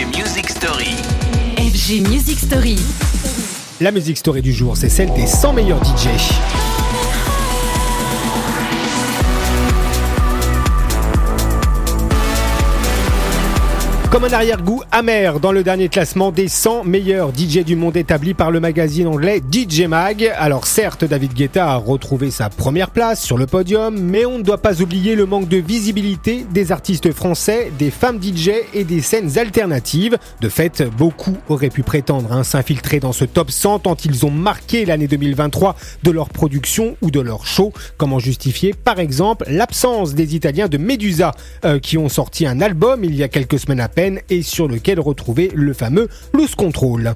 FG Music Story. FG Music Story. La musique story du jour, c'est celle des 100 meilleurs DJ. Comme un arrière-goût amer dans le dernier classement des 100 meilleurs DJ du monde établi par le magazine anglais DJ Mag. Alors certes, David Guetta a retrouvé sa première place sur le podium, mais on ne doit pas oublier le manque de visibilité des artistes français, des femmes DJ et des scènes alternatives. De fait, beaucoup auraient pu prétendre à s'infiltrer dans ce top 100 tant ils ont marqué l'année 2023 de leur production ou de leur show. Comment justifier par exemple l'absence des Italiens de Medusa euh, qui ont sorti un album il y a quelques semaines à peine et sur lequel retrouver le fameux Loose Control.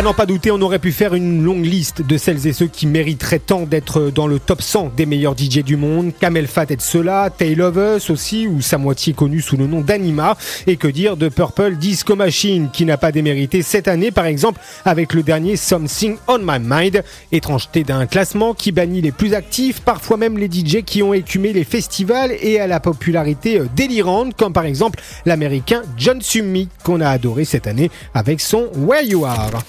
À n'en pas douter, on aurait pu faire une longue liste de celles et ceux qui mériteraient tant d'être dans le top 100 des meilleurs DJ du monde. Kamel Fat est cela, Tale of Us aussi, ou sa moitié connue sous le nom d'Anima. Et que dire de Purple Disco Machine, qui n'a pas démérité cette année, par exemple, avec le dernier Something on My Mind. Étrangeté d'un classement qui bannit les plus actifs, parfois même les DJ qui ont écumé les festivals et à la popularité euh, délirante, comme par exemple l'américain John Summy, qu'on a adoré cette année avec son Where You Are.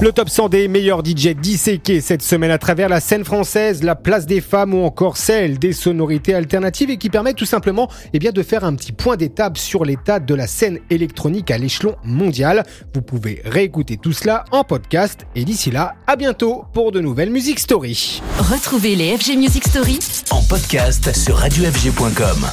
Le top 100 des meilleurs DJ disséqués cette semaine à travers la scène française, la place des femmes ou encore celle des sonorités alternatives et qui permet tout simplement eh bien, de faire un petit point d'étape sur l'état de la scène électronique à l'échelon mondial. Vous pouvez réécouter tout cela en podcast et d'ici là, à bientôt pour de nouvelles Music Story. Retrouvez les FG Music Story En podcast sur radiofg.com.